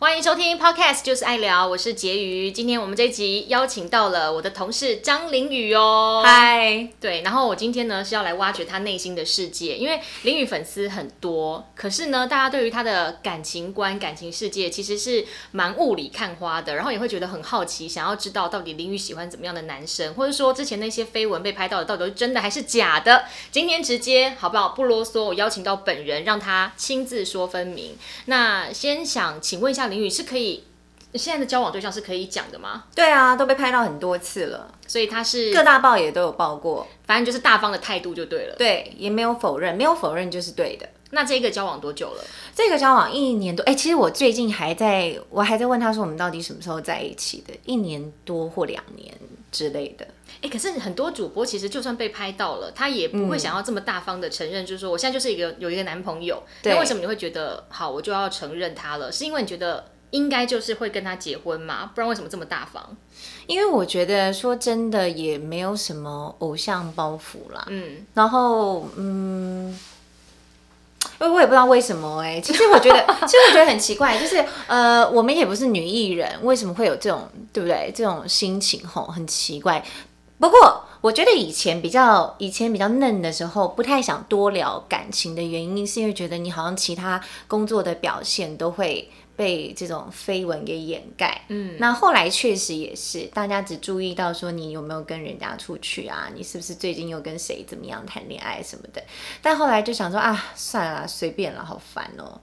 Why 收听 Podcast，就是爱聊，我是婕妤。今天我们这集邀请到了我的同事张凌宇哦。嗨，对，然后我今天呢是要来挖掘他内心的世界，因为凌宇粉丝很多，可是呢，大家对于他的感情观、感情世界其实是蛮雾里看花的，然后也会觉得很好奇，想要知道到底凌宇喜欢怎么样的男生，或者说之前那些绯闻被拍到的到底是真的还是假的。今天直接好不好？不啰嗦，我邀请到本人，让他亲自说分明。那先想请问一下凌宇，是可以现在的交往对象是可以讲的吗？对啊，都被拍到很多次了，所以他是各大报也都有报过。反正就是大方的态度就对了。对，也没有否认，没有否认就是对的。那这个交往多久了？这个交往一年多，哎、其实我最近还在，我还在问他说我们到底什么时候在一起的，一年多或两年之类的。哎、可是很多主播其实就算被拍到了，他也不会想要这么大方的承认，就是说我现在就是一个有一个男朋友。对那为什么你会觉得好，我就要承认他了？是因为你觉得应该就是会跟他结婚嘛？不然为什么这么大方？因为我觉得说真的也没有什么偶像包袱啦，嗯，然后嗯。我我也不知道为什么哎、其实我觉得，其实我觉得很奇怪，就是呃，我们也不是女艺人，为什么会有这种对不对？这种心情吼，很奇怪。不过我觉得以前比较以前比较嫩的时候，不太想多聊感情的原因，是因为觉得你好像其他工作的表现都会被这种绯闻给掩盖。嗯，那后来确实也是，大家只注意到说你有没有跟人家出去啊，你是不是最近又跟谁怎么样谈恋爱什么的。但后来就想说啊，算了，随便了，好烦哦。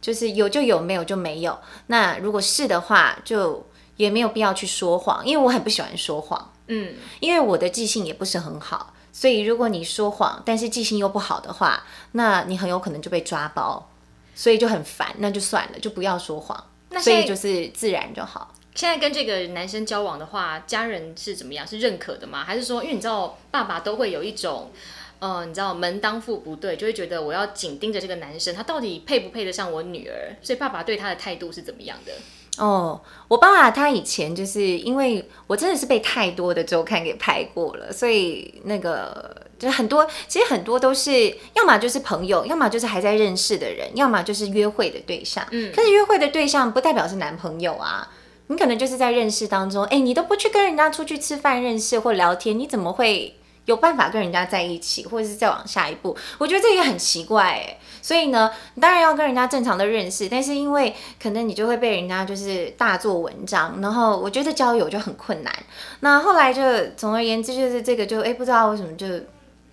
就是有就有，没有就没有。那如果是的话，就也没有必要去说谎，因为我很不喜欢说谎。嗯，因为我的记性也不是很好，所以如果你说谎，但是记性又不好的话，那你很有可能就被抓包，所以就很烦，那就算了，就不要说谎。那所以就是自然就好。现在跟这个男生交往的话，家人是怎么样？是认可的吗？还是说，因为你知道，爸爸都会有一种。呃，你知道门当户不对，就会觉得我要紧盯着这个男生，他到底配不配得上我女儿？所以爸爸对他的态度是怎么样的？哦，我爸爸他以前就是因为我真的是被太多的周刊给拍过了，所以那个就是很多，其实很多都是要么就是朋友，要么就是还在认识的人，要么就是约会的对象。嗯，可是约会的对象不代表是男朋友啊，你可能就是在认识当中，哎，你都不去跟人家出去吃饭认识或聊天，你怎么会？有办法跟人家在一起，或者是再往下一步，我觉得这也很奇怪哎。所以呢，你当然要跟人家正常的认识，但是因为可能你就会被人家就是大做文章，然后我觉得交友就很困难。那后来就总而言之，就是这个就哎不知道为什么就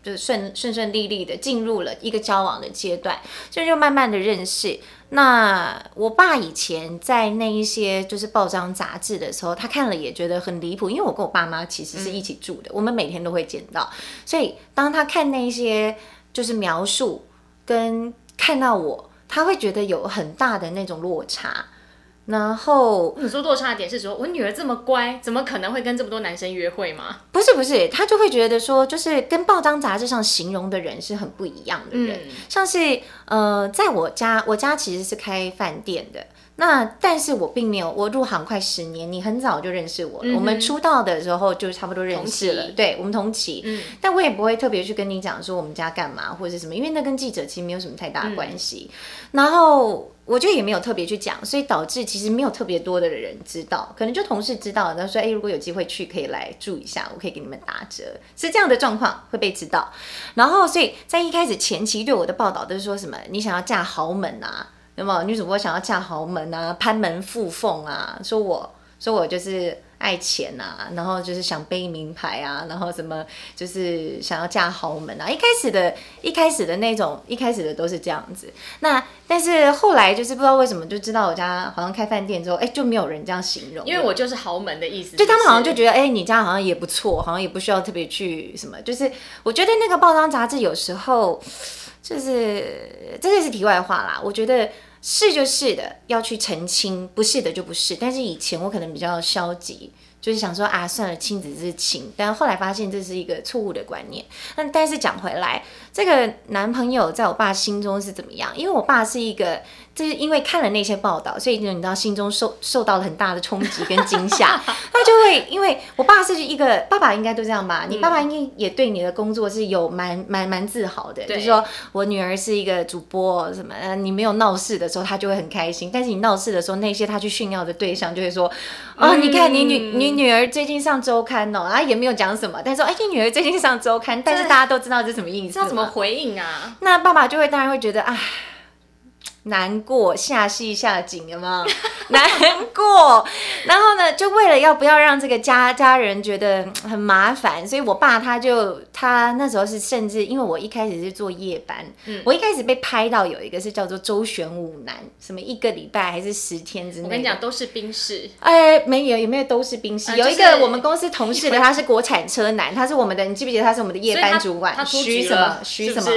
就顺顺顺利利的进入了一个交往的阶段，所以就慢慢的认识。那我爸以前在那一些就是报章杂志的时候，他看了也觉得很离谱，因为我跟我爸妈其实是一起住的，我们每天都会见到，所以当他看那一些就是描述跟看到我，他会觉得有很大的那种落差。然后你说落差的点是说，我女儿这么乖，怎么可能会跟这么多男生约会吗？不是不是，他就会觉得说，就是跟报章杂志上形容的人是很不一样的人，嗯像是呃，在我家，我家其实是开饭店的。那但是我并没有，我入行快十年，你很早就认识我了。我们出道的时候就差不多认识了，对我们同期。嗯但我也不会特别去跟你讲说我们家干嘛或者是什么，因为那跟记者其实没有什么太大的关系。然后我就也没有特别去讲，所以导致其实没有特别多的人知道，可能就同事知道，然后说，哎、如果有机会去，可以来住一下，我可以给你们打折，是这样的状况会被知道。然后，所以在一开始前期对我的报道都是说什么，你想要嫁豪门啊，有没有女主播想要嫁豪门啊，攀门附凤啊，说我说我就是爱钱啊，然后就是想背名牌啊，然后什么就是想要嫁豪门啊。一开始的一开始的那种，一开始的都是这样子。那但是后来就是不知道为什么就知道我家好像开饭店之后，哎，就没有人这样形容，因为我就是豪门的意思。就他们好像就，觉得，哎、你家好像也不错，好像也不需要特别去什么。就是我觉得那个报章杂志有时候，就是这个是题外话啦。我觉得是就是的，要去澄清；不是的就不是。但是以前我可能比较消极，就是想说啊，算了，亲子是亲。但后来发现这是一个错误的观念。那但是讲回来，这个男朋友在我爸心中是怎么样？因为我爸是一个就是因为看了那些报道，所以就你知道心中受受到了很大的冲击跟惊吓，他就会因为我爸是一个爸爸应该都这样吧？你爸爸应该也对你的工作是有蛮蛮蛮自豪的，就是说我女儿是一个主播什么，你没有闹事的时候，他就会很开心；但是你闹事的时候，那些他去炫耀的对象就会说，哦，你看你女你女儿最近上周刊哦，啊也没有讲什么，但是说哎你女儿最近上周刊，但是大家都知道这什么意思，知道怎么回应啊？那爸爸就会当然会觉得啊。难过，下戏下井了吗？难过，然后呢，就为了要不要让这个家家人觉得很麻烦，所以我爸他就他那时候是甚至因为我一开始是做夜班，嗯我一开始被拍到有一个是叫做周旋武男，什么一个礼拜还是十天之内，我跟你讲都是兵士，哎，没有有没有都是兵士？有一个我们公司同事的他是国产车男，他是我们的，你记不记得他是我们的夜班主管？徐什么？徐什么？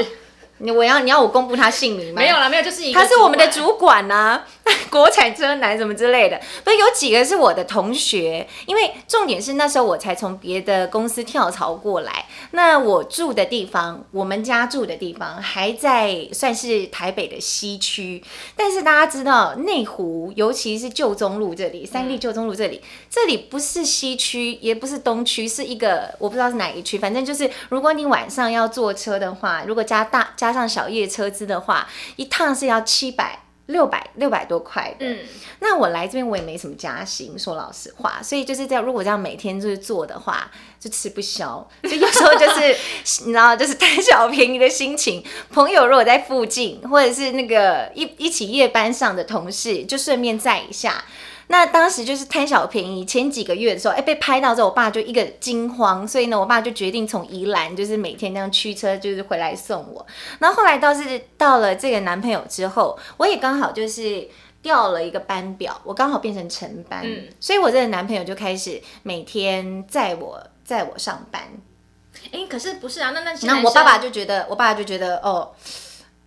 你我要你要我公布他姓名吗？没有了，没有，就是他是我们的主管呐，国产车男什么之类的。不是有几个是我的同学，因为重点是那时候我才从别的公司跳槽过来。那我住的地方，我们家住的地方还在算是台北的西区，但是大家知道内湖，尤其是旧中路这里，三立旧中路这里，这里不是西区，也不是东区，是一个我不知道是哪一区，反正就是如果你晚上要坐车的话，如果加大加。加上小夜车资的话，一趟是要七百六百六百多块的。嗯，那我来这边我也没什么加薪，说老实话，所以就是这样。如果这样每天就是做的话，就吃不消。所以有时候就是 你知道，就是贪小便宜的心情。朋友如果在附近，或者是那个一一起夜班上的同事，就顺便载一下。那当时就是贪小便宜，前几个月的时候，哎，被拍到之后，我爸就一个惊慌，所以呢，我爸就决定从宜兰，就是每天这样驱车，就是回来送我。然后后来倒是到了这个男朋友之后，我也刚好就是调了一个班表，我刚好变成晨班，所以我这个男朋友就开始每天载我载我上班。哎，可是不是啊？那那那我爸爸就觉得，我爸爸就觉得哦。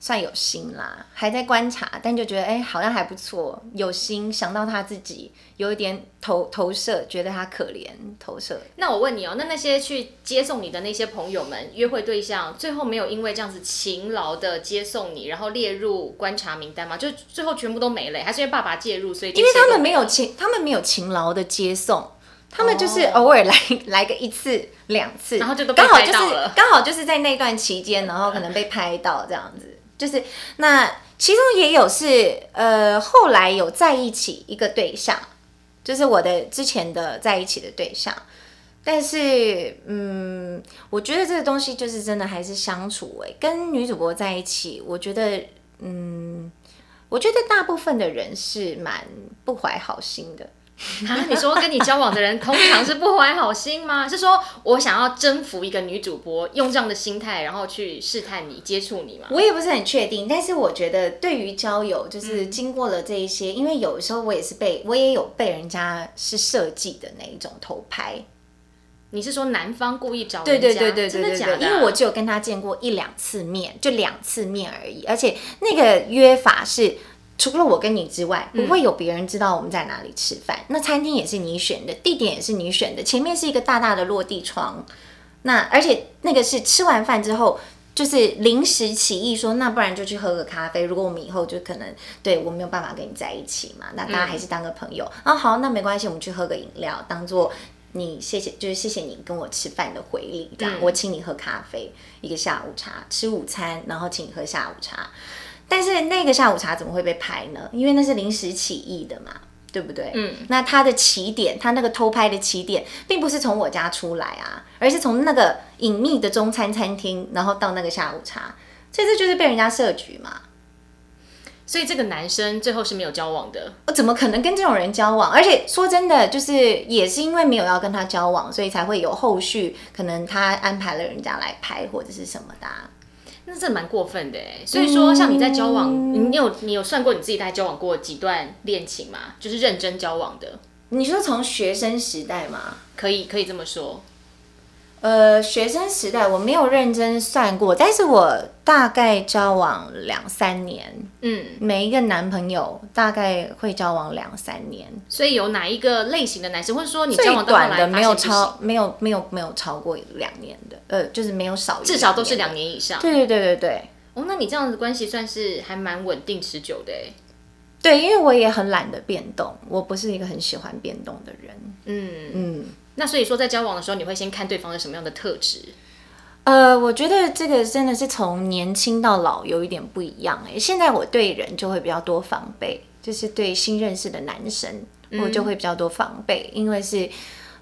算有心啦，还在观察，但就觉得哎，好像还不错，有心想到他自己，有一点投投射，觉得他可怜，投射。那我问你哦，那那些去接送你的那些朋友们，约会对象，最后没有因为这样子勤劳的接送你，然后列入观察名单吗？就最后全部都没了，还是因为爸爸介入，所以因为他们没有勤，他们没有勤劳的接送，他们就是偶尔来来个一次两次，然后就都刚好就是刚好就是在那段期间，然后可能被拍到这样子。就是那其中也有是呃后来有在一起一个对象，就是我的之前的在一起的对象，但是嗯，我觉得这个东西就是真的还是相处哎，跟女主播在一起，我觉得嗯，我觉得大部分的人是蛮不怀好心的。啊，你说跟你交往的人通常是不怀好心吗？是说我想要征服一个女主播，用这样的心态，然后去试探你、接触你吗？我也不是很确定，但是我觉得对于交友，就是经过了这一些，因为有时候我也是被我也有被人家是设计的那一种偷拍。你是说男方故意找对对对对真的假的？因为我只有跟他见过一两次面，就两次面而已，而且那个约法是。除了我跟你之外，不会有别人知道我们在哪里吃饭。那餐厅也是你选的，地点也是你选的，前面是一个大大的落地窗。那而且那个是吃完饭之后，就是临时起意说，那不然就去喝个咖啡。如果我们以后就可能对我没有办法跟你在一起嘛，那大家还是当个朋友啊。好，那没关系，我们去喝个饮料，当做你谢谢，就是谢谢你跟我吃饭的回礼。这样，我请你喝咖啡，一个下午茶，吃午餐，然后请你喝下午茶。但是那个下午茶怎么会被拍呢？因为那是临时起意的嘛，对不对？嗯，那他的起点，他那个偷拍的起点，并不是从我家出来啊，而是从那个隐秘的中餐餐厅，然后到那个下午茶，所以这就是被人家设局嘛。所以这个男生最后是没有交往的，我怎么可能跟这种人交往？而且说真的，就是也是因为没有要跟他交往，所以才会有后续，可能他安排了人家来拍或者是什么的。那这蛮过分的哎，所以说像你在交往，你有你有算过你自己在交往过几段恋情吗？就是认真交往的。你说从学生时代吗？可以可以这么说。呃，学生时代我没有认真算过，但是我大概交往两三年，嗯，每一个男朋友大概会交往两三年。所以有哪一个类型的男生，或者说你交往短的没有超没有没有没有超过两年的，呃，就是没有少，至少都是两年以上。对对对对对。哦，那你这样子关系算是还蛮稳定持久的哎。对，因为我也很懒得变动，我不是一个很喜欢变动的人。嗯，嗯，那所以说在交往的时候，你会先看对方的什么样的特质？呃，我觉得这个真的是从年轻到老有一点不一样哎。现在我对人就会比较多防备，就是对新认识的男生，我就会比较多防备，因为是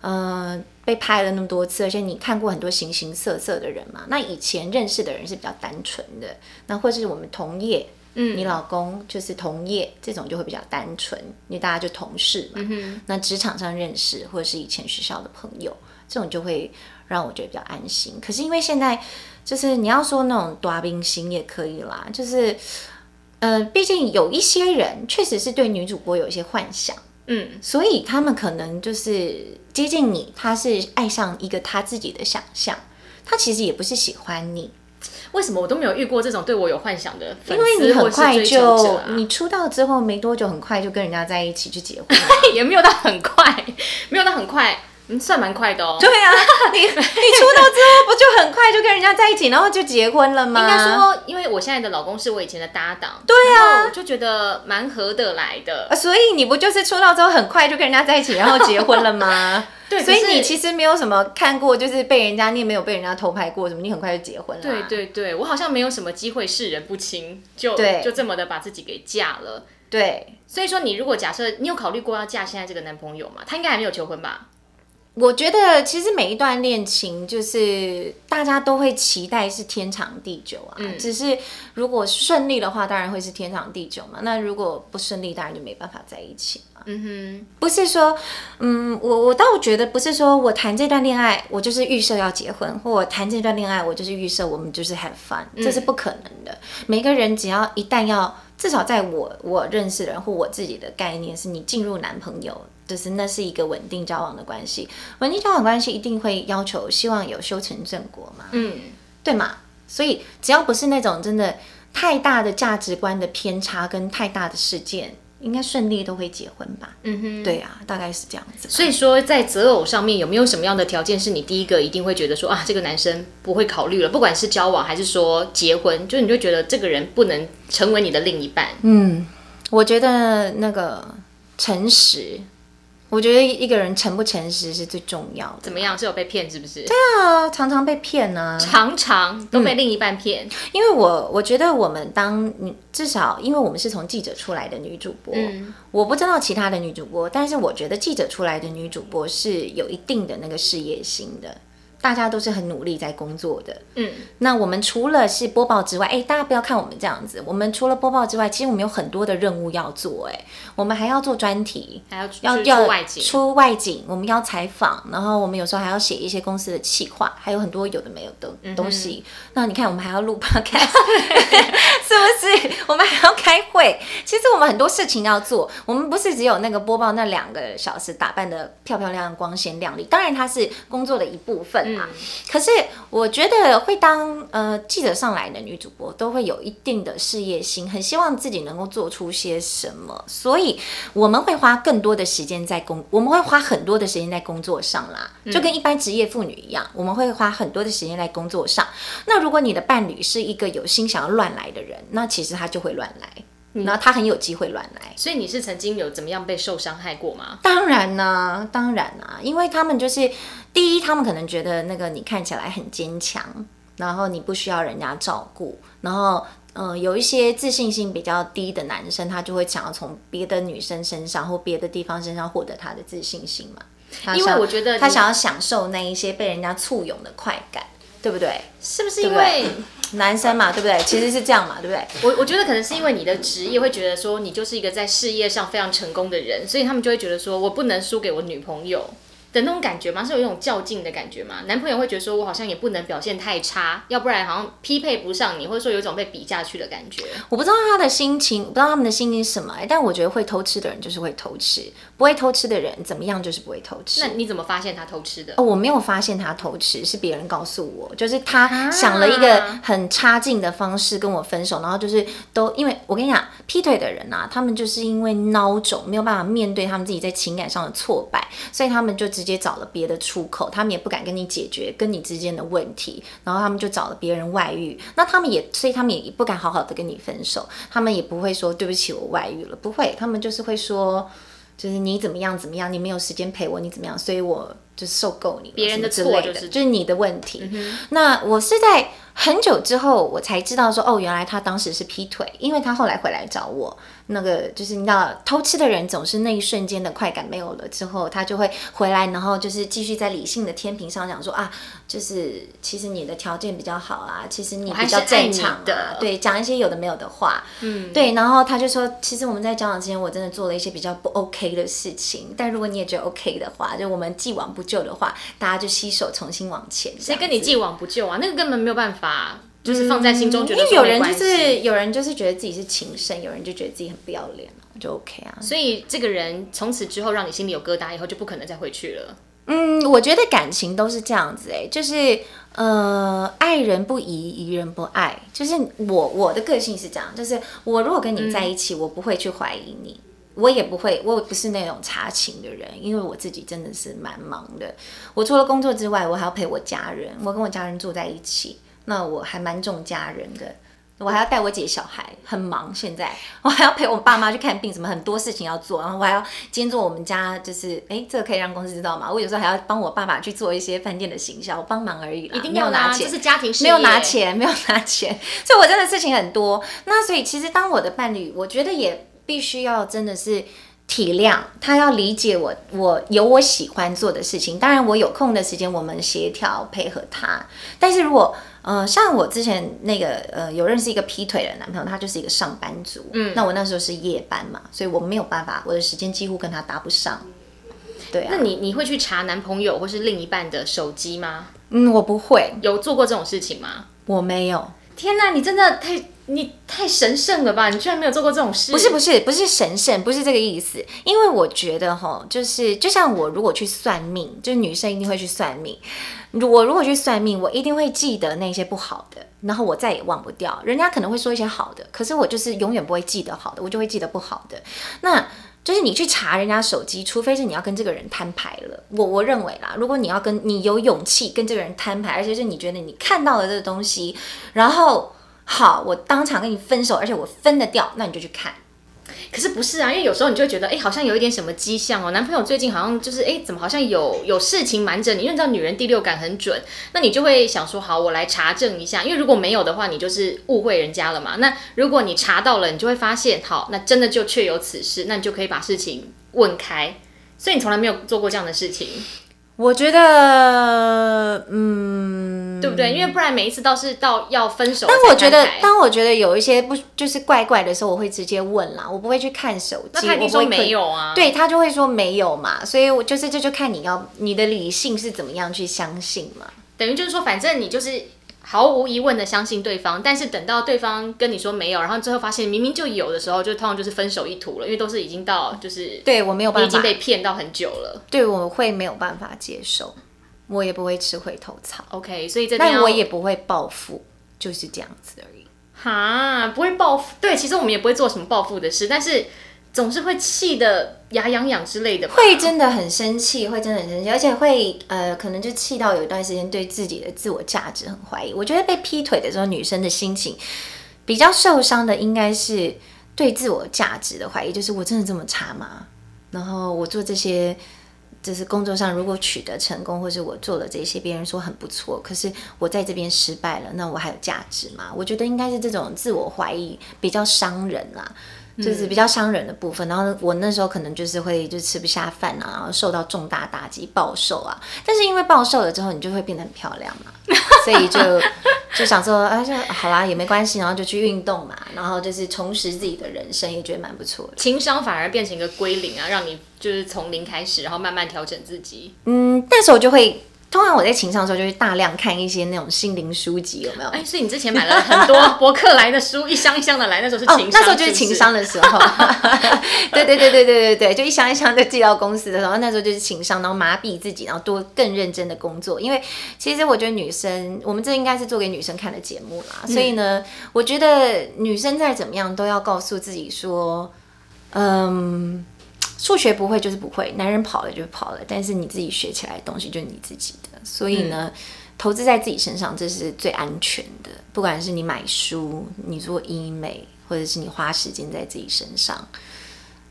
呃被拍了那么多次，而且你看过很多形形色色的人嘛。那以前认识的人是比较单纯的，那或是我们同业，嗯，你老公就是同业，这种就会比较单纯，因为大家就同事嘛。嗯那职场上认识，或者是以前学校的朋友，这种就会。让我觉得比较安心。可是因为现在就是你要说那种多冰心也可以啦，就是呃，毕竟有一些人确实是对女主播有一些幻想，嗯，所以他们可能就是接近你，他是爱上一个他自己的想象，他其实也不是喜欢你。为什么我都没有遇过这种对我有幻想的？因为你很快就你出道之后没多久，很快就跟人家在一起去结婚，也没有到很快，没有到很快。嗯，算蛮快的哦。对啊，你你出道之后不就很快就跟人家在一起，然后就结婚了吗？应该说，因为我现在的老公是我以前的搭档，对啊，就觉得蛮合得来的。所以你不就是出道之后很快就跟人家在一起，然后结婚了吗？对，所以你其实没有什么看过，就是被人家，你也没有被人家偷拍过什么，你很快就结婚了。对对对，我好像没有什么机会视人不清，就就这么的把自己给嫁了。对，所以说你如果假设你有考虑过要嫁现在这个男朋友吗？他应该还没有求婚吧？我觉得其实每一段恋情，就是大家都会期待是天长地久啊。嗯。只是如果顺利的话，当然会是天长地久嘛。那如果不顺利，当然就没办法在一起嘛。嗯哼。不是说，嗯，我我倒觉得不是说我谈这段恋爱，我就是预设要结婚，或我谈这段恋爱，我就是预设我们就是 have fun，这是不可能的。每个人只要一旦要，至少在我我认识的人或我自己的概念，是你进入男朋友。就是那是一个稳定交往的关系，稳定交往关系一定会要求希望有修成正果嘛，嗯，对嘛？所以只要不是那种真的太大的价值观的偏差跟太大的事件，应该顺利都会结婚吧？嗯哼，对啊，大概是这样子。所以说在择偶上面有没有什么样的条件是你第一个一定会觉得说啊，这个男生不会考虑了，不管是交往还是说结婚，就你就觉得这个人不能成为你的另一半？嗯，我觉得那个诚实。我觉得一个人诚不诚实是最重要的。怎么样？是有被骗是不是？对啊，常常被骗呢。常常都被另一半骗。因为我我觉得我们当你至少，因为我们是从记者出来的女主播，我不知道其他的女主播，但是我觉得记者出来的女主播是有一定的那个事业心的。大家都是很努力在工作的，嗯，那我们除了是播报之外，哎，大家不要看我们这样子，我们除了播报之外，其实我们有很多的任务要做，哎，我们还要做专题，还要要要外景，出外景，我们要采访，然后我们有时候还要写一些公司的企划，还有很多有的没有的东西。那你看，我们还要录 podcast，是不是？我们还要开会，其实我们很多事情要做，我们不是只有那个播报那两个小时打扮的漂漂亮亮、光鲜亮丽，当然它是工作的一部分。可是我觉得会当呃记者上来的女主播都会有一定的事业心，很希望自己能够做出些什么，所以我们会花更多的时间在工，我们会花很多的时间在工作上啦，就跟一般职业妇女一样，我们会花很多的时间在工作上。那如果你的伴侣是一个有心想要乱来的人，那其实他就会乱来。然后他很有机会乱来，所以你是曾经有怎么样被受伤害过吗？当然啦，当然啊，因为他们就是第一，他们可能觉得那个你看起来很坚强，然后你不需要人家照顾，然后嗯，有一些自信心比较低的男生，他就会想要从别的女生身上或别的地方身上获得他的自信心嘛。因为我觉得他想要享受那一些被人家簇拥的快感，对不对？是不是因为？男生嘛，对不对？其实是这样嘛，对不对？我我觉得可能是因为你的职业会觉得说你就是一个在事业上非常成功的人，所以他们就会觉得说我不能输给我女朋友。的那种感觉吗？是有一种较劲的感觉吗？男朋友会觉得说，我好像也不能表现太差，要不然好像匹配不上你，或者说有一种被比下去的感觉。我不知道他的心情，不知道他们的心情是什么。但我觉得会偷吃的人就是会偷吃，不会偷吃的人怎么样就是不会偷吃。那你怎么发现他偷吃的？哦，我没有发现他偷吃，是别人告诉我，就是他想了一个很差劲的方式跟我分手，然后就是都因为我跟你讲，劈腿的人啊，他们就是因为孬种，没有办法面对他们自己在情感上的挫败，所以他们就只。直接找了别的出口，他们也不敢跟你解决跟你之间的问题，然后他们就找了别人外遇，那他们也所以他们也不敢好好的跟你分手，他们也不会说对不起我外遇了，不会，他们就是会说。就是你怎么样怎么样，你没有时间陪我，你怎么样？所以我就受够你别人的错就是就是你的问题。那我是在很久之后我才知道说，哦，原来他当时是劈腿，因为他后来回来找我。那个就是你知道，偷吃的人总是那一瞬间的快感没有了之后，他就会回来，然后就是继续在理性的天平上讲说啊，就是其实你的条件比较好啊，其实你比较正常的，对，讲一些有的没有的话，嗯，对，然后他就说，其实我们在交往之前，我真的做了一些比较不 OK 的事情，但如果你也觉得 OK 的话，就我们既往不咎的话，大家就携手重新往前。谁跟你既往不咎啊？那个根本没有办法。就是放在心中，觉得因为有人就是有人就是觉得自己是情圣，有人就觉得自己很不要脸，就 OK 啊。所以这个人从此之后让你心里有疙瘩，以后就不可能再回去了。嗯，我觉得感情都是这样子哎，就是呃，爱人不疑，疑人不爱。就是我我的个性是这样，就是我如果跟你在一起，我不会去怀疑你，我也不会，我不是那种查情的人，因为我自己真的是蛮忙的。我除了工作之外，我还要陪我家人，我跟我家人住在一起。那我还蛮重家人的，我还要带我姐小孩，很忙。现在 我还要陪我爸妈去看病，什么很多事情要做。然后我还要兼做我们家，就是哎，这个可以让公司知道吗？我有时候还要帮我爸爸去做一些饭店的行销，帮忙而已一定要拿钱，这是家庭事业，没有拿钱，没有拿钱。所以我真的事情很多。那所以其实当我的伴侣，我觉得也必须要真的是体谅他，要理解我，我有我喜欢做的事情。当然我有空的时间，我们协调配合他。但是如果呃，像我之前那个呃，有认识一个劈腿的男朋友，他就是一个上班族。嗯，那我那时候是夜班嘛，所以我没有办法，我的时间几乎跟他搭不上。对啊。那你你会去查男朋友或是另一半的手机吗？嗯，我不会。有做过这种事情吗？我没有。天哪，你真的太你太神圣了吧！你居然没有做过这种事？不是不是不是神圣，不是这个意思。因为我觉得哈，就是就像我如果去算命，就是女生一定会去算命。我如果去算命，我一定会记得那些不好的，然后我再也忘不掉。人家可能会说一些好的，可是我就是永远不会记得好的，我就会记得不好的。那就是你去查人家手机，除非是你要跟这个人摊牌了。我我认为啦，如果你要跟你有勇气跟这个人摊牌，而且是你觉得你看到了这个东西，然后好，我当场跟你分手，而且我分得掉，那你就去看。可是不是啊，因为有时候你就会觉得，哎，好像有一点什么迹象哦。男朋友最近好像就是，哎，怎么好像有有事情瞒着你？因为你知道女人第六感很准，那你就会想说，好，我来查证一下。因为如果没有的话，你就是误会人家了嘛。那如果你查到了，你就会发现，好，那真的就确有此事，那你就可以把事情问开。所以你从来没有做过这样的事情。我觉得，嗯，对不对？因为不然每一次都是到要分手。但我觉得，当我觉得有一些不就是怪怪的时候，我会直接问啦，我不会去看手机。那他说没有啊？对他就会说没有嘛。所以我就是这就看你要你的理性是怎么样去相信嘛。等于就是说，反正你就是。毫无疑问的相信对方，但是等到对方跟你说没有，然后最后发现明明就有的时候，就通常就是分手一途了，因为都是已经到就是对我没有办法，已经被骗到很久了，对我会没有办法接受，我也不会吃回头草。OK，所以这但我也不会报复，就是这样子而已。哈，不会报复，对，其实我们也不会做什么报复的事，但是。总是会气的牙痒痒之类的，会真的很生气，会真的很生气，而且会呃，可能就气到有一段时间对自己的自我价值很怀疑。我觉得被劈腿的时候，女生的心情比较受伤的，应该是对自我价值的怀疑，就是我真的这么差吗？然后我做这些，就是工作上如果取得成功，或者我做了这些，别人说很不错，可是我在这边失败了，那我还有价值吗？我觉得应该是这种自我怀疑比较伤人啦。就是比较伤人的部分，然后我那时候可能就是会就吃不下饭啊，然后受到重大打击，暴瘦啊。但是因为暴瘦了之后，你就会变得很漂亮嘛，所以就就想说，啊，就好啦，也没关系，然后就去运动嘛，然后就是重拾自己的人生，也觉得蛮不错的。情商反而变成一个归零啊，让你就是从零开始，然后慢慢调整自己。嗯，那时候就会。通常我在情商的时候，就会大量看一些那种心灵书籍，有没有？哎，所以你之前买了很多博客来的书，一箱一箱的来，那时候是情商，那时候就是情商的时候。对对对对对对对，就一箱一箱的寄到公司的时候，那时候就是情商，然后麻痹自己，然后多更认真的工作。因为其实我觉得女生，我们这应该是做给女生看的节目啦，所以呢，我觉得女生再怎么样都要告诉自己说，嗯。数学不会就是不会，男人跑了就跑了，但是你自己学起来的东西就是你自己的，所以呢，投资在自己身上这是最安全的。不管是你买书，你做医美，或者是你花时间在自己身上，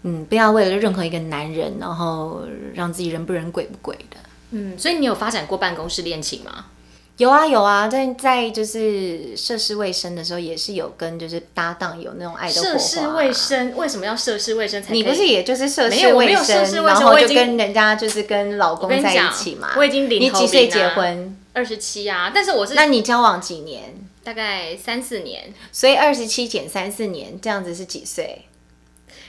嗯，不要为了任何一个男人，然后让自己人不人鬼不鬼的。嗯，所以你有发展过办公室恋情吗？有啊有啊，在在就是涉世未深的时候，也是有跟就是搭档有那种爱的火花。涉世未深，为什么要涉世未深才？你不是也就是涉世未深，有涉世未然后就跟人家就是跟老公在一起嘛？我已经领头你几岁结婚？二十七啊，但是我是那你交往几年？大概三四年。所以二十七减三四年，这样子是几岁？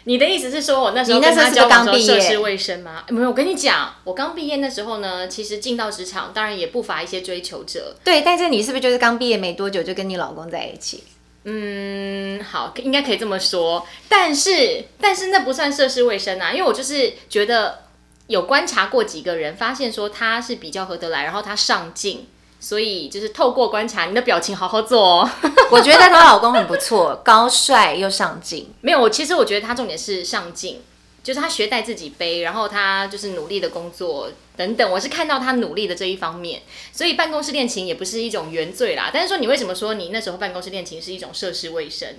你的意思是说我那时候跟他交往的时候涉世未深吗？没有，我跟你讲，我刚毕业那时候呢，其实进到职场，当然也不乏一些追求者。对，但是你是不是就是刚毕业没多久就跟你老公在一起？嗯，好，应该可以这么说。但是，但是那不算涉世未深啊，因为我就是觉得有观察过几个人，发现说他是比较合得来，然后他上进，所以就是透过观察你的表情，好好做哦。我觉得她老公很不错，高帅又上进。没有，我其实我觉得他重点是上进，就是他学带自己背，然后他就是努力的工作等等。我是看到他努力的这一方面，所以办公室恋情也不是一种原罪啦。但是说你为什么说你那时候办公室恋情是一种涉世未深？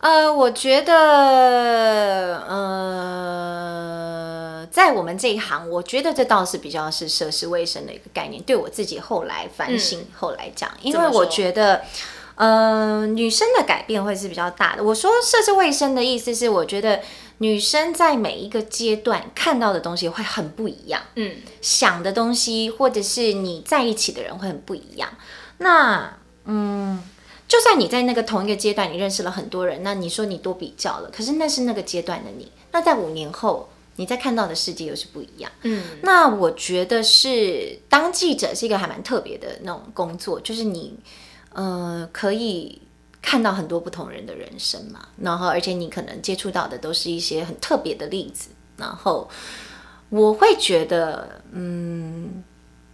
呃，我觉得，呃，在我们这一行，我觉得这倒是比较是涉世未深的一个概念。对我自己后来反省，后来讲，因为我觉得，呃，女生的改变会是比较大的。我说涉世未深的意思是，我觉得女生在每一个阶段看到的东西会很不一样。嗯，想的东西，或者是你在一起的人会很不一样。那，嗯，就算你在那个同一个阶段，你认识了很多人，那你说你多比较了，可是那是那个阶段的你。那在五年后，你在看到的世界又是不一样。嗯，那我觉得是当记者是一个还蛮特别的那种工作，就是你，呃，可以。看到很多不同人的人生嘛，然后而且你可能接触到的都是一些很特别的例子，然后我会觉得，嗯，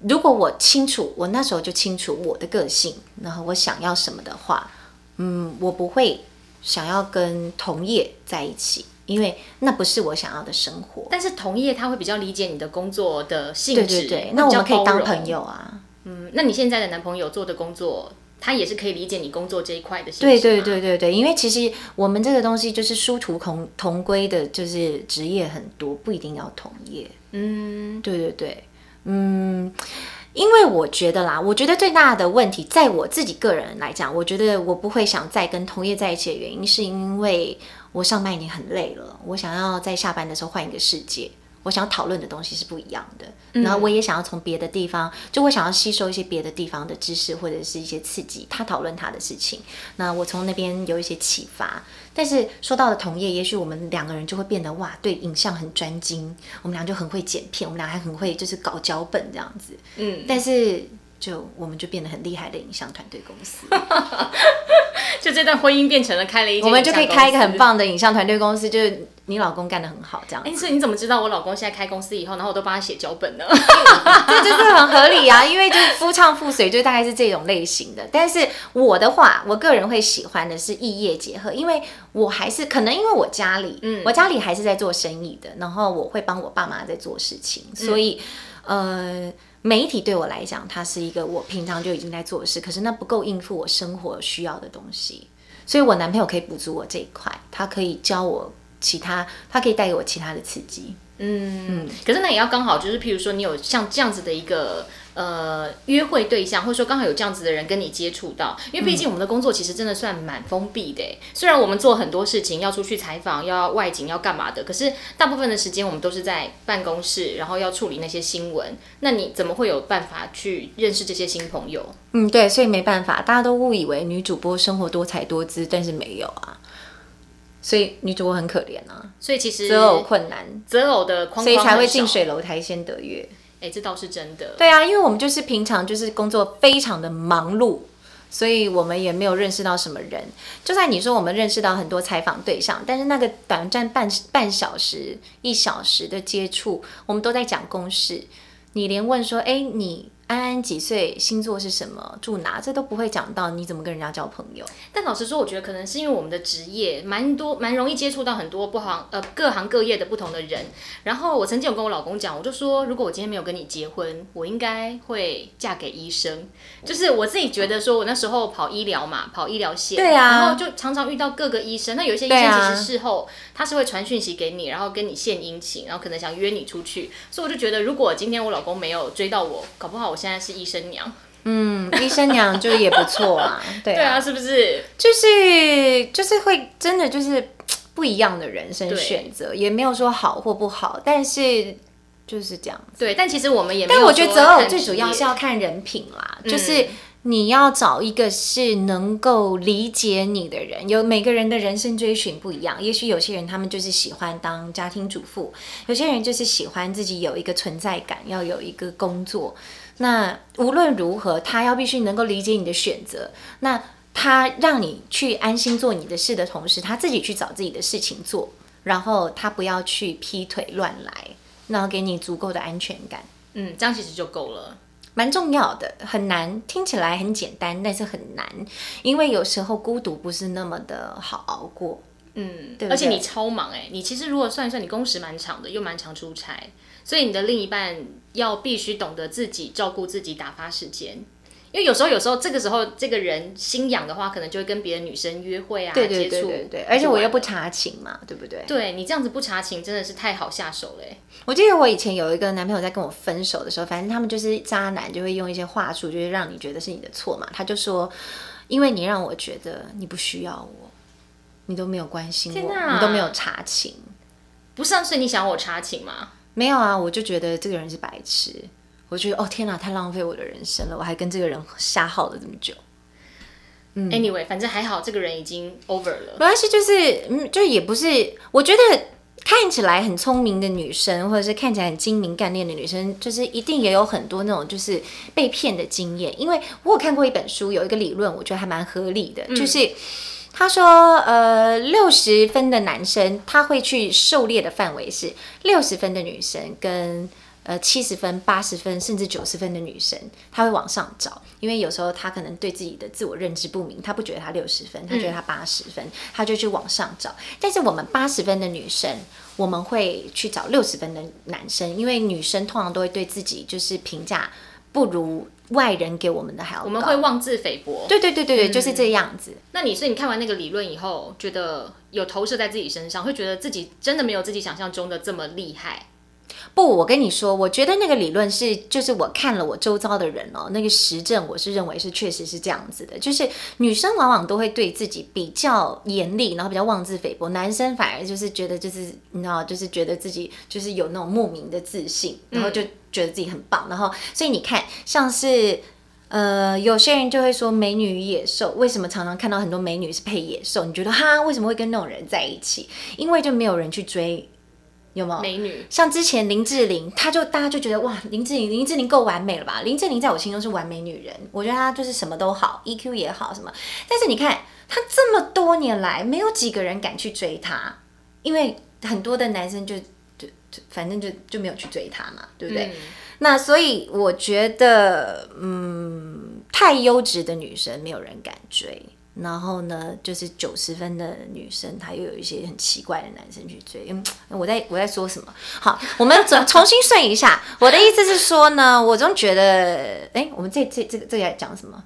如果我清楚，我那时候就清楚我的个性，然后我想要什么的话，嗯，我不会想要跟同业在一起，因为那不是我想要的生活。但是同业他会比较理解你的工作的性质，对对对，那我们可以当朋。友啊。嗯，那你现在的男朋友做的工作，他也是可以理解你工作这一块的对对对对对，因为其实我们这个东西就是殊途同同归的，就是职业很多，不一定要同业。嗯，对对对，嗯，因为我觉得啦，我觉得最大的问题，在我自己个人来讲，我觉得我不会想再跟同业在一起的原因，是因为我上班已经很累了，我想要在下班的时候换一个世界。我想要讨论的东西是不一样的，然后我也想要从别的地方，就我想要吸收一些别的地方的知识或者是一些刺激，他讨论他的事情，那我从那边有一些启发。但是说到了同业，也许我们两个人就会变得哇，对影像很专精，我们俩就很会剪片，我们俩还很会就是搞脚本这样子。嗯，但是就我们就变得很厉害的影像团队公司，就这段婚姻变成了开了一我们就可以开一个很。棒的影像团队公司，就是你老公干得很好这样子哎、。所以你怎么知道我老公现在开公司以后，然后我都帮他写脚本呢？这就是很合理啊，因为就是夫唱妇随，就大概是这种类型的。但是我的话，我个人会喜欢的是异业结合，因为我还是可能因为我家里，嗯我家里还是在做生意的，然后我会帮我爸妈在做事情，所以、呃。媒体对我来讲，它是一个我平常就已经在做的事，可是那不够应付我生活需要的东西，所以我男朋友可以补足我这一块，他可以教我其他，它可以带给我其他的刺激。嗯，可是那也要刚好就是，譬如说你有像这样子的一个呃约会对象，或者说刚好有这样子的人跟你接触到，因为毕竟我们的工作其实真的算蛮封闭的欸。虽然我们做很多事情，要出去采访，要外景，要干嘛的，可是大部分的时间我们都是在办公室，然后要处理那些新闻。那你怎么会有办法去认识这些新朋友？嗯，对，所以没办法，大家都误以为女主播生活多才多姿，但是没有啊。所以女主播很可怜啊，所以其实择偶困难，择偶的框框所以才会。近水楼台先得月。哎、这倒是真的。对啊，因为我们就是平常就是工作非常的忙碌，所以我们也没有认识到什么人。就算你说我们认识到很多采访对象，但是那个短暂半半小时、一小时的接触，我们都在讲公事。你连问说，哎，你安安几岁，星座是什么，住哪，这都不会讲到，你怎么跟人家交朋友？但老实说，我觉得可能是因为我们的职业蛮多，蛮容易接触到很多不行呃各行各业的不同的人。然后我曾经有跟我老公讲，我就说，如果我今天没有跟你结婚，我应该会嫁给医生。就是我自己觉得说，我那时候跑医疗嘛，跑医疗线，对啊然后就常常遇到各个医生。那有一些医生其实事后他是会传讯息给你，然后跟你献殷勤，然后可能想约你出去。所以我就觉得，如果今天我老公没有追到我，搞不好我现在是医生娘。嗯，医生娘就也不错啊，对对啊，是不是？就是就是会真的就是不一样的人生对选择，也没有说好或不好，但是就是这样子。对，但其实我们也没有但我觉得择偶最主要是要看人品啦，嗯就是你要找一个是能够理解你的人。有每个人的人生追寻不一样，也许有些人他们就是喜欢当家庭主妇，有些人就是喜欢自己有一个存在感，要有一个工作。那无论如何，他要必须能够理解你的选择。那他让你去安心做你的事的同时，他自己去找自己的事情做，然后他不要去劈腿乱来，然后给你足够的安全感。嗯，这样其实就够了。蛮重要的，很难，听起来很简单，但是很难，因为有时候孤独不是那么的好熬过。嗯，对对而且你超忙哎、你其实如果算一算，你工时蛮长的，又蛮常出差，所以你的另一半要必须懂得自己照顾自己，打发时间。因为有时候，有时候这个时候，这个人心痒的话，可能就会跟别的女生约会啊，对对对接触对对，而且我又不查情嘛，对不对？对你这样子不查情，真的是太好下手嘞、我记得我以前有一个男朋友在跟我分手的时候，反正他们就是渣男，就会用一些话术，就是让你觉得是你的错嘛。他就说，因为你让我觉得你不需要我，你都没有关心我，你都没有查情。不是啊，所以你想我查情吗？没有啊，我就觉得这个人是白痴。我觉得哦天哪，太浪费我的人生了，我还跟这个人瞎耗了这么久。Anyway，反正还好，这个人已经 over 了。没关系，就是嗯，就也不是，我觉得看起来很聪明的女生，或者是看起来很精明干练的女生，就是一定也有很多那种就是被骗的经验。因为我有看过一本书，有一个理论，我觉得还蛮合理的，就是他说，呃，六十分的男生他会去狩猎的范围是六十分的女生跟。呃，七十分、八十分甚至九十分的女生，她会往上找，因为有时候她可能对自己的自我认知不明，她不觉得她六十分，她觉得她八十分，她就去往上找。但是我们八十分的女生，我们会去找六十分的男生，因为女生通常都会对自己就是评价不如外人给我们的还要高。我们会妄自菲薄。对对对对对，就是这样子。那你所以你看完那个理论以后，觉得有投射在自己身上，会觉得自己真的没有自己想象中的这么厉害。不，我跟你说，我觉得那个理论是，就是我看了我周遭的人哦，那个实证，我是认为是确实是这样子的，就是女生往往都会对自己比较严厉，然后比较妄自菲薄，男生反而就是觉得就是你知道，就是觉得自己就是有那种莫名的自信，然后就觉得自己很棒，然后所以你看，像是。呃，有些人就会说美女与野兽，为什么常常看到很多美女是配野兽？你觉得哈，为什么会跟那种人在一起？因为就没有人去追，有没有？美女，像之前林志玲，她就大家就觉得哇，林志玲林志玲够完美了吧？林志玲在我心中是完美女人，我觉得她就是什么都好，EQ 也好什么。但是你看她这么多年来，没有几个人敢去追她，因为很多的男生就就就反正就就没有去追她嘛，对不对？嗯那所以我觉得，嗯，太优质的女生没有人敢追。然后呢，就是九十分的女生，她又有一些很奇怪的男生去追。嗯，我在我在说什么？好，我们重重新顺一下。我的意思是说呢，我总觉得，哎，我们这这这个这个讲什么？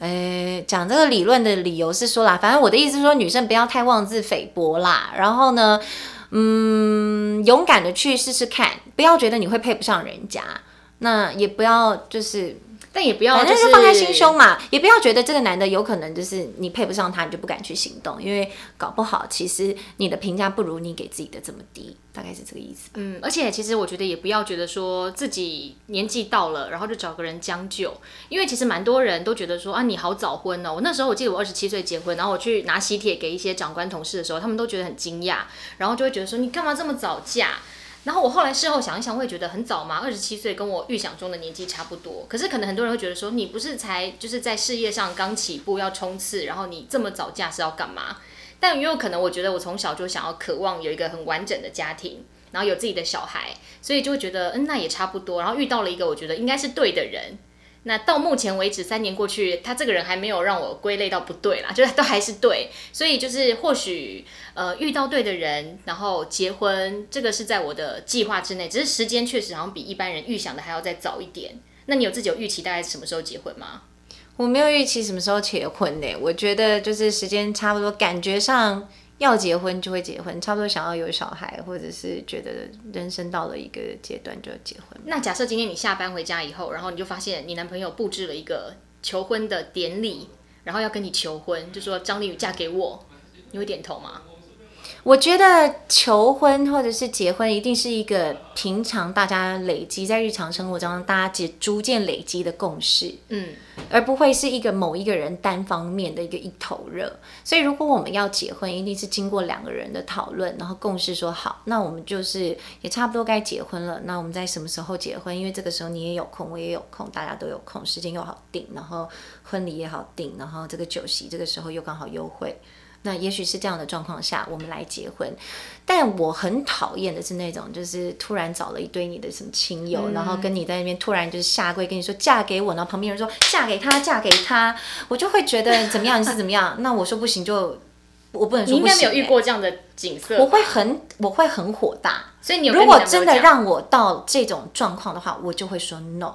诶，讲这个理论的理由是说啦，反正我的意思是说，女生不要太妄自菲薄啦。然后呢，嗯，勇敢的去试试看，不要觉得你会配不上人家，那也不要就是但也不要反正是就放开心胸嘛，也不要觉得这个男的有可能就是你配不上他，你就不敢去行动，因为搞不好其实你的评价不如你给自己的这么低，大概是这个意思吧。嗯，而且其实我觉得也不要觉得说自己年纪到了，然后就找个人将就，因为其实蛮多人都觉得说啊你好早婚哦。我那时候我记得我二十七岁结婚，然后我去拿喜帖给一些长官同事的时候，他们都觉得很惊讶，然后就会觉得说你干嘛这么早嫁？然后我后来事后想一想，会觉得很早嘛，二十七岁跟我预想中的年纪差不多。可是可能很多人会觉得说，你不是才就是在事业上刚起步要冲刺，然后你这么早嫁是要干嘛？但也有可能，我觉得我从小就想要渴望有一个很完整的家庭，然后有自己的小孩，所以就会觉得，嗯，那也差不多。然后遇到了一个我觉得应该是对的人，那到目前为止，三年过去，他这个人还没有让我归类到不对啦，就是都还是对。所以就是或许呃遇到对的人，然后结婚，这个是在我的计划之内，只是时间确实好像比一般人预想的还要再早一点。那你有自己有预期大概什么时候结婚吗？我没有预期什么时候结婚呢，我觉得就是时间差不多，感觉上。要结婚就会结婚，差不多想要有小孩，或者是觉得人生到了一个阶段就要结婚。那假设今天你下班回家以后，然后你就发现你男朋友布置了一个求婚的典礼，然后要跟你求婚，就说张丽宇嫁给我，你会点头吗？我觉得求婚或者是结婚，一定是一个平常大家累积在日常生活中，大家逐渐累积的共识，嗯，而不会是一个某一个人单方面的一个一头热。所以，如果我们要结婚，一定是经过两个人的讨论，然后共识说好，那我们就是也差不多该结婚了。那我们在什么时候结婚？因为这个时候你也有空，我也有空，大家都有空，时间又好定，然后婚礼也好定，然后这个酒席这个时候又刚好优惠。那也许是这样的状况下，我们来结婚。但我很讨厌的是那种，就是突然找了一堆你的什么亲友，然后跟你在那边突然就是下跪跟你说嫁给我，然后旁边人说嫁给他，嫁给他，我就会觉得怎么样？你是怎么样？那我说不行，就我不能说你应该没有遇过这样的景色。我会很我会很火大，所以你如果真的让我到这种状况的话，我就会说 no。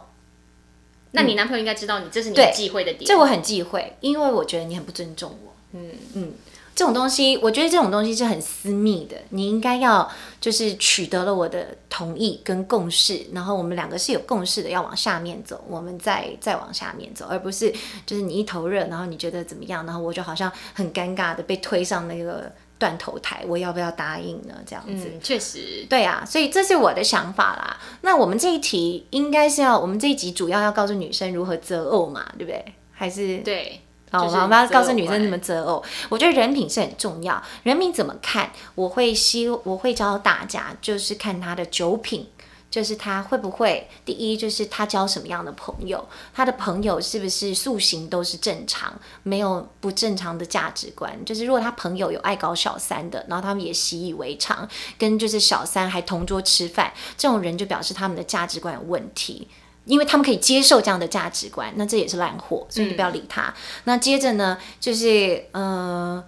那你男朋友应该知道你这是你忌讳的点，这我很忌讳，因为我觉得你很不尊重我。嗯嗯。这种东西，我觉得这种东西是很私密的。你应该要就是取得了我的同意跟共识，然后我们两个是有共识的，要往下面走，我们再再往下面走，而不是就是你一头热，然后你觉得怎么样，然后我就好像很尴尬的被推上那个断头台，我要不要答应呢？这样子，确实，对啊，所以这是我的想法啦。那我们这一题应该是要，我们这一集主要要告诉女生如何择偶嘛，对不对？还是对。好，我们要告诉女生怎么择偶。我觉得人品是很重要，人品怎么看？我会希我会教大家，就是看他的酒品，就是他会不会第一，就是他交什么样的朋友，他的朋友是不是塑形都是正常，没有不正常的价值观。就是如果他朋友有爱搞小三的，然后他们也习以为常，跟就是小三还同桌吃饭，这种人就表示他们的价值观有问题。因为他们可以接受这样的价值观，那这也是烂货，所以你不要理他。那接着呢，就是呃，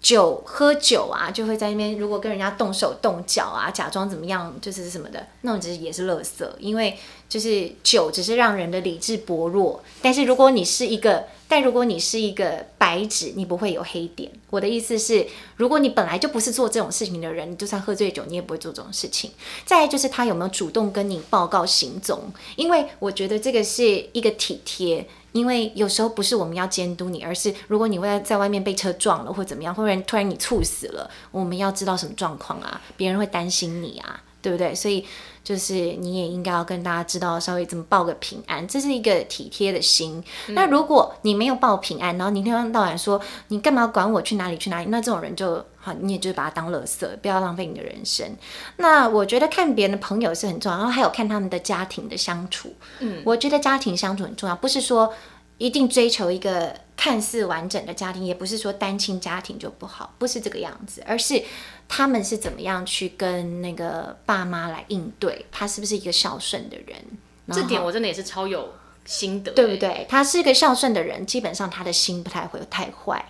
酒喝酒啊，就会在那边如果跟人家动手动脚啊，假装怎么样，就是什么的，那种其实也是垃圾。因为就是酒只是让人的理智薄弱，但是如果你是一个。但如果你是一个白纸，你不会有黑点。我的意思是，如果你本来就不是做这种事情的人，你就算喝醉酒，你也不会做这种事情。再就是他有没有主动跟你报告行踪，因为我觉得这个是一个体贴。因为有时候不是我们要监督你，而是如果你在在外面被车撞了或怎么样，或者突然你猝死了，我们要知道什么状况啊？别人会担心你啊，对不对？所以。就是你也应该要跟大家知道，稍微怎么报个平安，这是一个体贴的心。那如果你没有报平安，然后你一天到晚说你干嘛管我去哪里去哪里，那这种人就好，你也就是把他当垃圾，不要浪费你的人生。那我觉得看别人的朋友是很重要，然后还有看他们的家庭的相处。嗯，我觉得家庭相处很重要，不是说一定追求一个看似完整的家庭，也不是说单亲家庭就不好，不是这个样子，而是。他们是怎么样去跟那个爸妈来应对？他是不是一个孝顺的人？这点我真的也是超有心得，对不对？他是一个孝顺的人，基本上他的心不太会太坏。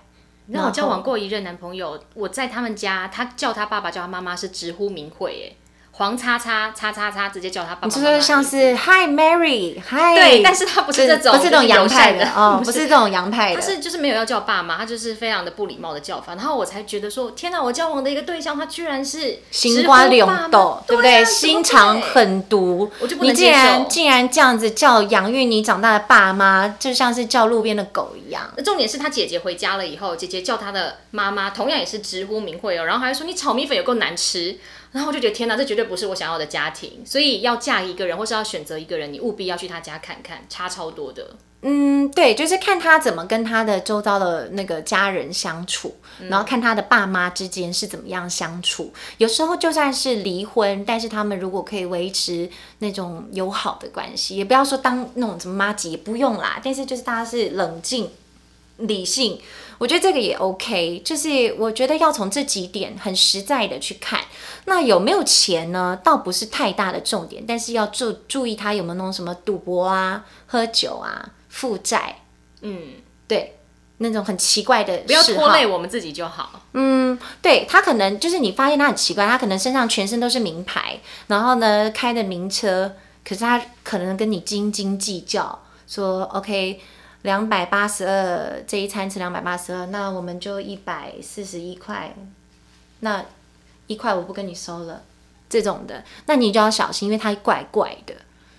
那我交往过一任男朋友，我在他们家，他叫他爸爸叫他妈妈是直呼名讳，哎。黄叉叉叉叉叉，直接叫他爸爸。你说像是 Hi Mary，Hi。对，但是他不是这种，不是这种洋派的哦，不是这种洋派的。他是就是没有要叫爸妈，他就是非常的不礼貌的叫法。然后我才觉得说，天哪，我交往的一个对象，他居然是心瓜两斗，对不对？心肠狠毒，我就不能。你竟然竟然这样子叫养育你长大的爸妈，就像是叫路边的狗一样。重点是他姐姐回家了以后，姐姐叫他的妈妈，同样也是直呼名讳哦，然后还说你炒米粉有够难吃。然后我就觉得天哪，这绝对不是我想要的家庭。所以要嫁一个人，或是要选择一个人，你务必要去他家看看，差超多的。嗯，对，就是看他怎么跟他的周遭的那个家人相处，然后看他的爸妈之间是怎么样相处。有时候就算是离婚，但是他们如果可以维持那种友好的关系，也不要说当那种什么妈吉，也不用啦。但是就是大家是冷静。理性，我觉得这个也 OK。就是我觉得要从这几点很实在的去看，那有没有钱呢？倒不是太大的重点，但是要注注意他有没有那种什么赌博啊、喝酒啊、负债，嗯，对，那种很奇怪的，不要拖累。我们自己就好。嗯，对他可能就是你发现他很奇怪，他可能身上全身都是名牌，然后呢开的名车，可是他可能跟你斤斤计较，说 OK 两百八十二这一餐吃两百八十二，那我们就一百四十一块，那一块我不跟你收了，这种的，那你就要小心，因为他怪怪的，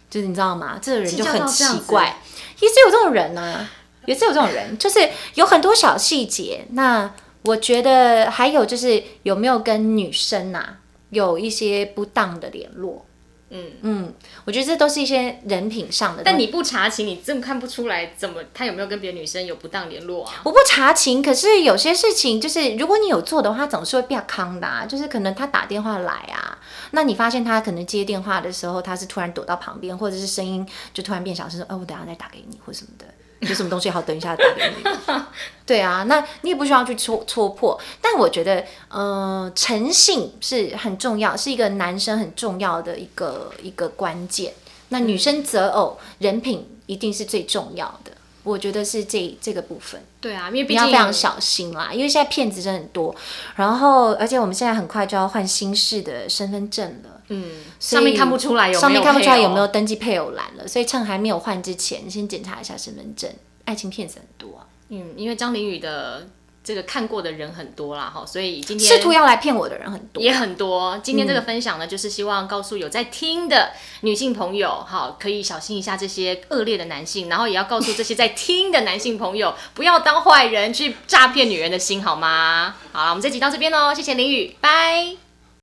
就是你知道吗？这个人就很奇怪，也是有这种人呢、也是有这种人，就是有很多小细节。那我觉得还有就是有没有跟女生呐、有一些不当的联络？嗯嗯，我觉得这都是一些人品上的。但你不查情，你真看不出来怎么他有没有跟别的女生有不当联络啊？我不查情，可是有些事情就是，如果你有做的话，总是会比较康的、啊。就是可能他打电话来啊，那你发现他可能接电话的时候，他是突然躲到旁边，或者是声音就突然变小声说：“哦，我等下再打给你，或什么的。”有什么东西好，等一下打给你。对啊，那你也不需要去戳戳破。但我觉得，呃，诚信是很重要，是一个男生很重要的一个一个关键。那女生择偶，人品一定是最重要的。我觉得是这这个部分。对啊，因为毕你要非常小心啦，因为现在骗子真的很多，然后而且我们现在很快就要换新式的身份证了，嗯，上面看不出来有上面看不出来有没有登记配偶栏了，所以趁还没有换之前，先检查一下身份证。爱情骗子很多啊，嗯，因为张凌宇的这个看过的人很多啦，哈，所以今天试图要来骗我的人很多。也很多。今天这个分享呢，就是希望告诉有在听的女性朋友，哈，可以小心一下这些恶劣的男性，然后也要告诉这些在听的男性朋友，不要当坏人去诈骗女人的心，好吗？好了，我们这集到这边喽，谢谢林宇，拜。